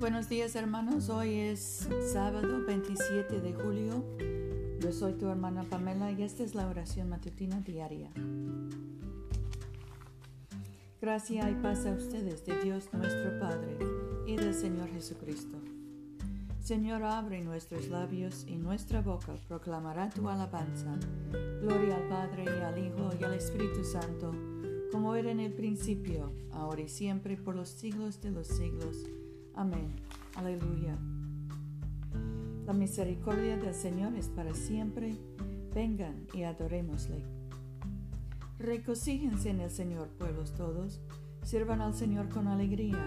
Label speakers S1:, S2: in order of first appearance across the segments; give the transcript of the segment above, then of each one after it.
S1: Buenos días hermanos, hoy es sábado 27 de julio. Yo soy tu hermana Pamela y esta es la oración matutina diaria. Gracia y paz a ustedes de Dios nuestro Padre y del Señor Jesucristo. Señor, abre nuestros labios y nuestra boca proclamará tu alabanza. Gloria al Padre y al Hijo y al Espíritu Santo, como era en el principio, ahora y siempre, por los siglos de los siglos. Amén. Aleluya. La misericordia del Señor es para siempre. Vengan y adorémosle. Recocíjense en el Señor, pueblos todos. Sirvan al Señor con alegría.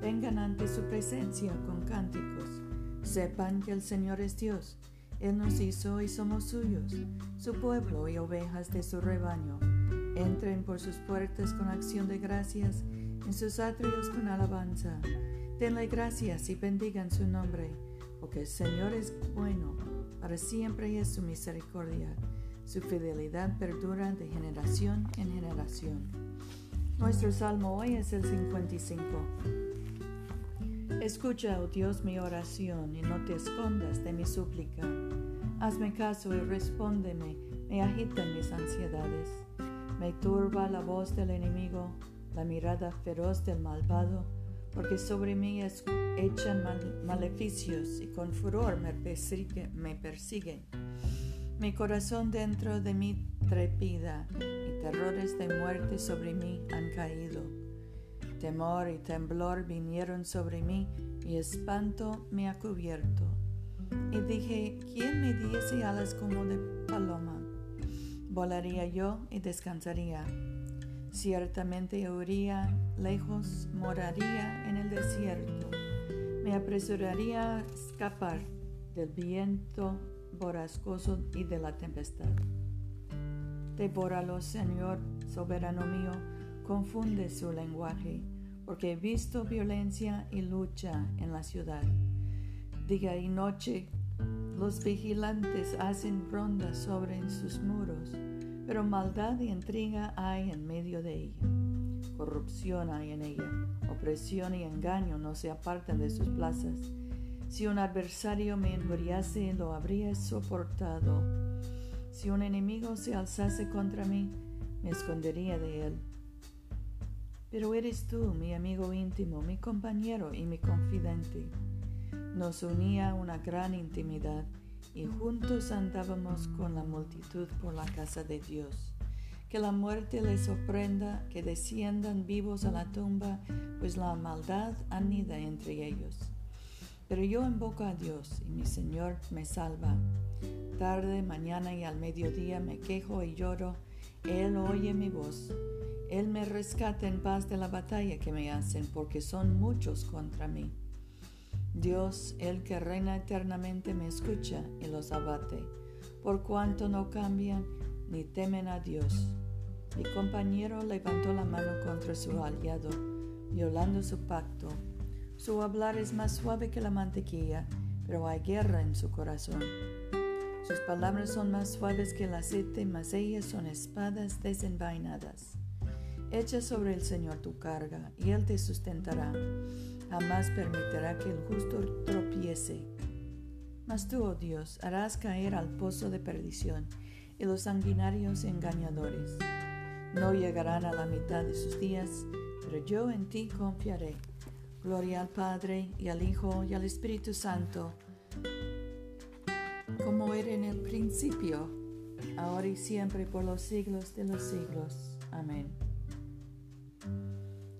S1: Vengan ante su presencia con cánticos. Sepan que el Señor es Dios. Él nos hizo y somos suyos, su pueblo y ovejas de su rebaño. Entren por sus puertas con acción de gracias, en sus atrios con alabanza. Denle gracias y bendigan su nombre, porque el Señor es bueno, para siempre es su misericordia. Su fidelidad perdura de generación en generación. Nuestro salmo hoy es el 55. Escucha, oh Dios, mi oración y no te escondas de mi súplica. Hazme caso y respóndeme, me agitan mis ansiedades. Me turba la voz del enemigo, la mirada feroz del malvado porque sobre mí echan maleficios y con furor me, me persiguen. Mi corazón dentro de mí trepida y terrores de muerte sobre mí han caído. Temor y temblor vinieron sobre mí y espanto me ha cubierto. Y dije, ¿quién me diese alas como de paloma? Volaría yo y descansaría Ciertamente huiría lejos, moraría en el desierto. Me apresuraría a escapar del viento borrascoso y de la tempestad. Devóralo, Señor, soberano mío, confunde su lenguaje, porque he visto violencia y lucha en la ciudad. Día y noche los vigilantes hacen rondas sobre sus muros pero maldad y intriga hay en medio de ella. Corrupción hay en ella, opresión y engaño no se apartan de sus plazas. Si un adversario me injuriase, lo habría soportado. Si un enemigo se alzase contra mí, me escondería de él. Pero eres tú, mi amigo íntimo, mi compañero y mi confidente. Nos unía una gran intimidad y juntos andábamos con la multitud por la casa de Dios. Que la muerte les sorprenda, que desciendan vivos a la tumba, pues la maldad anida entre ellos. Pero yo invoco a Dios y mi Señor me salva. Tarde, mañana y al mediodía me quejo y lloro. Él oye mi voz. Él me rescata en paz de la batalla que me hacen, porque son muchos contra mí. Dios, el que reina eternamente, me escucha y los abate, por cuanto no cambian ni temen a Dios. Mi compañero levantó la mano contra su aliado, violando su pacto. Su hablar es más suave que la mantequilla, pero hay guerra en su corazón. Sus palabras son más suaves que el aceite, mas ellas son espadas desenvainadas. Echa sobre el Señor tu carga, y Él te sustentará jamás permitirá que el justo tropiece. Mas tú, oh Dios, harás caer al pozo de perdición y los sanguinarios engañadores. No llegarán a la mitad de sus días, pero yo en ti confiaré. Gloria al Padre y al Hijo y al Espíritu Santo, como era en el principio, ahora y siempre por los siglos de los siglos. Amén.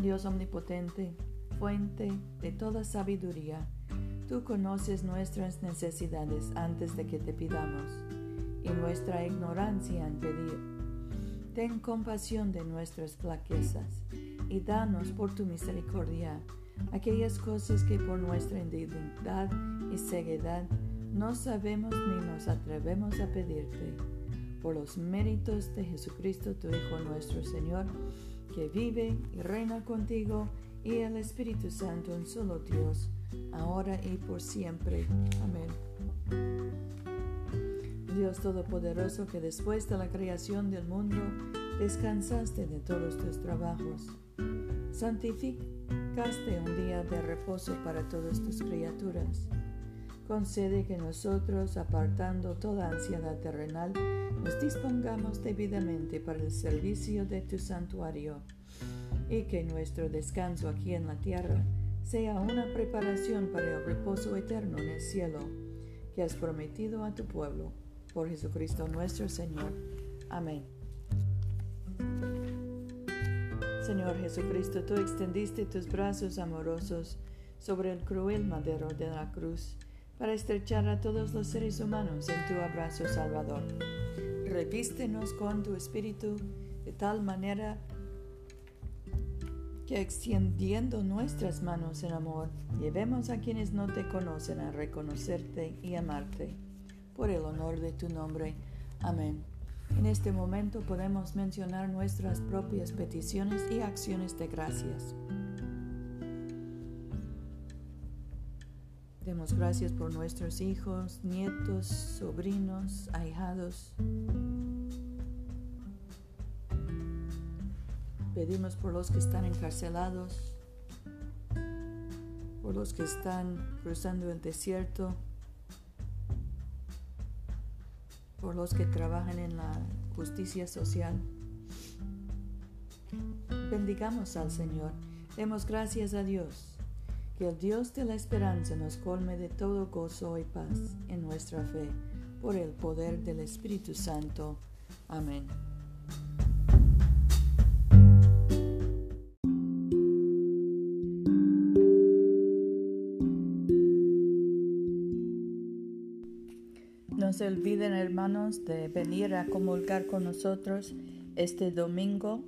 S1: Dios omnipotente, fuente de toda sabiduría, tú conoces nuestras necesidades antes de que te pidamos y nuestra ignorancia en pedir. Ten compasión de nuestras flaquezas y danos por tu misericordia aquellas cosas que por nuestra indignidad y ceguedad no sabemos ni nos atrevemos a pedirte. Por los méritos de Jesucristo, tu Hijo nuestro Señor, que vive y reina contigo y el Espíritu Santo, un solo Dios, ahora y por siempre. Amén. Dios Todopoderoso, que después de la creación del mundo descansaste de todos tus trabajos, santificaste un día de reposo para todas tus criaturas. Concede que nosotros, apartando toda ansiedad terrenal, nos dispongamos debidamente para el servicio de tu santuario y que nuestro descanso aquí en la tierra sea una preparación para el reposo eterno en el cielo que has prometido a tu pueblo. Por Jesucristo nuestro Señor. Amén. Señor Jesucristo, tú extendiste tus brazos amorosos sobre el cruel madero de la cruz para estrechar a todos los seres humanos en tu abrazo salvador. Revístenos con tu espíritu de tal manera que extendiendo nuestras manos en amor, llevemos a quienes no te conocen a reconocerte y amarte. Por el honor de tu nombre. Amén. En este momento podemos mencionar nuestras propias peticiones y acciones de gracias. Gracias por nuestros hijos, nietos, sobrinos, ahijados. Pedimos por los que están encarcelados, por los que están cruzando el desierto, por los que trabajan en la justicia social. Bendigamos al Señor, demos gracias a Dios, que el Dios de la esperanza nos colme de todo gozo y paz en nuestra fe, por el poder del Espíritu Santo. Amén. No se olviden, hermanos, de venir a comulgar con nosotros este domingo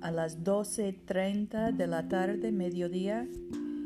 S1: a las 12.30 de la tarde, mediodía,